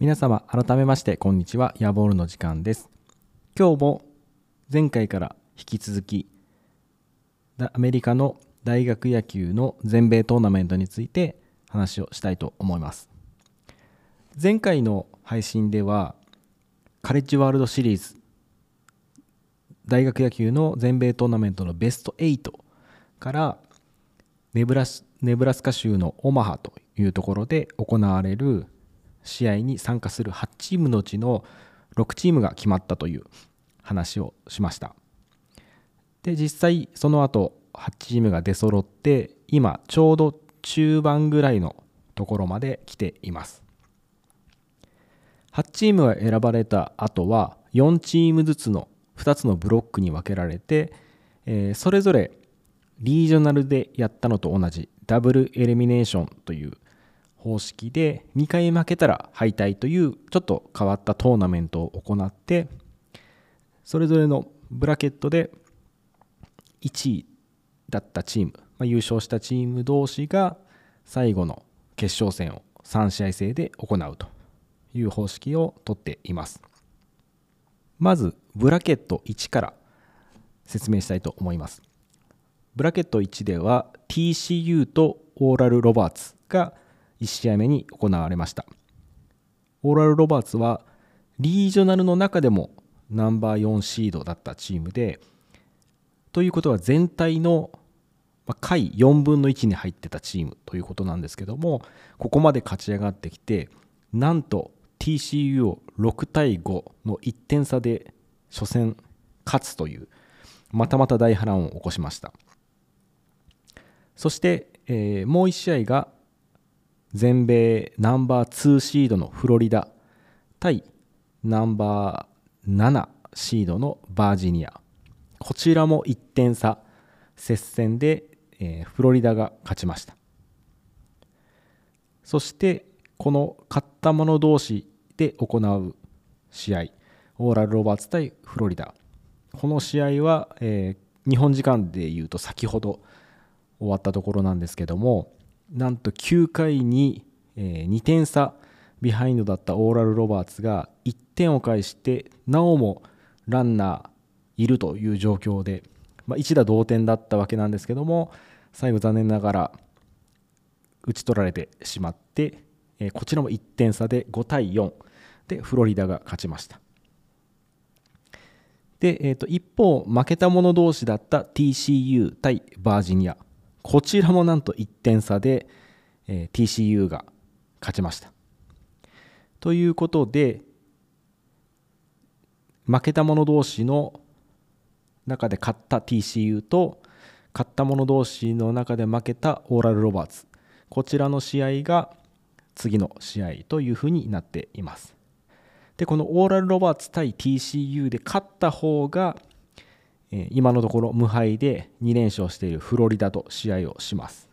皆様改めましてこんにちは。ヤボールの時間です。今日も前回から引き続きアメリカの大学野球の全米トーナメントについて話をしたいと思います。前回の配信ではカレッジワールドシリーズ大学野球の全米トーナメントのベスト8からネブラスネブラスカ州のオマハというところで行われる試合に参加する8チームのうちの6チームが決まったという話をしました。で実際その後8チームが出揃って今ちょうど中盤ぐらいのところまで来ています。8チームが選ばれた後は4チームずつの2つのブロックに分けられて、えー、それぞれリージョナルでやったのと同じダブルエリミネーションという方式で2回負けたら敗退というちょっと変わったトーナメントを行ってそれぞれのブラケットで1位だったチーム、まあ、優勝したチーム同士が最後の決勝戦を3試合制で行うという方式をとっています。まずブラケット1から説明したいと思います。ブラケット1では TCU とオーラル・ロバーツが1試合目に行われました。オーラル・ロバーツはリージョナルの中でもナンバー4シードだったチームでということは全体の下位4分の1に入ってたチームということなんですけどもここまで勝ち上がってきてなんと TCU を6対5の1点差で初戦勝つというまたまた大波乱を起こしました。そして、えー、もう1試合が全米ナンバー2シードのフロリダ対ナンバー7シードのバージニア。こちらも1点差接戦で、えー、フロリダが勝ちました。そしてこの勝った者同士で行う試合オーラル・ロバーツ対フロリダ。この試合は、えー、日本時間でいうと先ほど終わったところなんですけどもなんと9回に2点差ビハインドだったオーラル・ロバーツが1点を返してなおもランナーいるという状況で、まあ、一打同点だったわけなんですけども最後残念ながら打ち取られてしまって、えこちらも1点差で5対4でフロリダが勝ちました。で、えー、と一方負けた者同士だった TCU 対バージニア。こちらもなんと1点差で、えー、TCU が勝ちました。ということで負けた者同士の中で勝った TCU と勝った者同士の中で負けたオーラル・ロバーツこちらの試合が次の試合というふうになっています。でこのオーラル・ロバーツ対 TCU で勝った方が今のところ無敗で2連勝しているフロリダと試合をします。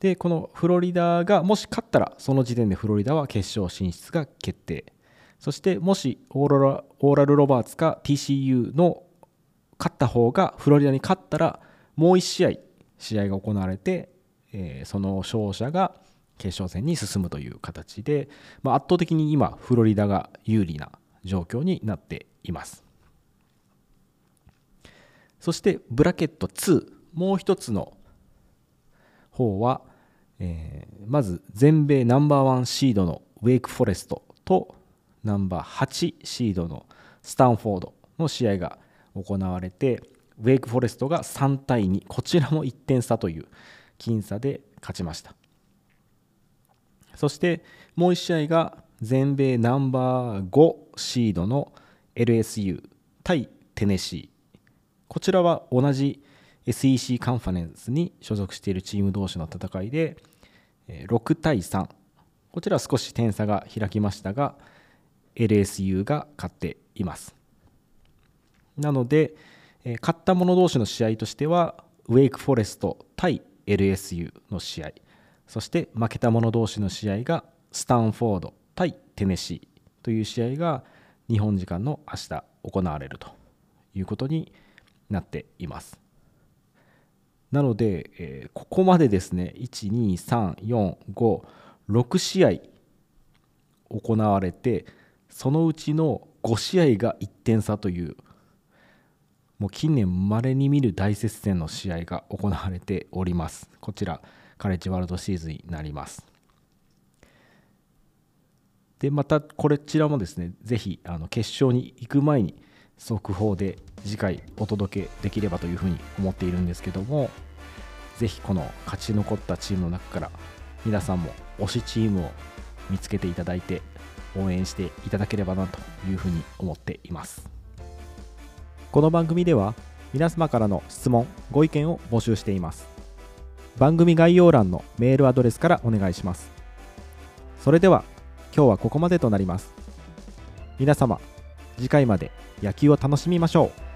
で、このフロリダがもし勝ったら、その時点でフロリダは決勝進出が決定。そして、もしオーラオーラル・ロバーツか TCU の勝った方がフロリダに勝ったら、もう1試合、試合が行われて、え、その勝者が決勝戦に進むという形で、まあ、圧倒的に今、フロリダが有利な状況になっています。そしてブラケット2もう一つの方は、えー、まず全米ナンバーワンシードのウェイクフォレストとナンバー8シードのスタンフォードの試合が行われてウェイクフォレストが3対2こちらも1点差という僅差で勝ちました。そしてもう1試合が全米ナンバー5シードの LSU 対テネシー。こちらは同じ SEC カンファレンスに所属しているチーム同士の戦いで6対3こちら少し点差が開きましたが LSU が勝っています。なので勝った者同士の試合としてはウェイクフォレスト対 LSU の試合。そして負けた者同士の試合がスタンフォード対テネシーという試合が日本時間の明日行われるということになっています。なので、えー、ここまでですね12345試合行われてそのうちの5試合が1点差というもう近年まれに見る大接戦の試合が行われております。こちらカレッジワールドシーズンになります。でまたこちらもですねぜひあの決勝に行く前に速報で次回お届けできればというふうに思っているんですけどもぜひこの勝ち残ったチームの中から皆さんも推しチームを見つけていただいて応援していただければなというふうに思っています。この番組では皆様からの質問ご意見を募集しています。番組概要欄のメールアドレスからお願いします。それでは今日はここまでとなります。皆様次回まで野球を楽しみましょう。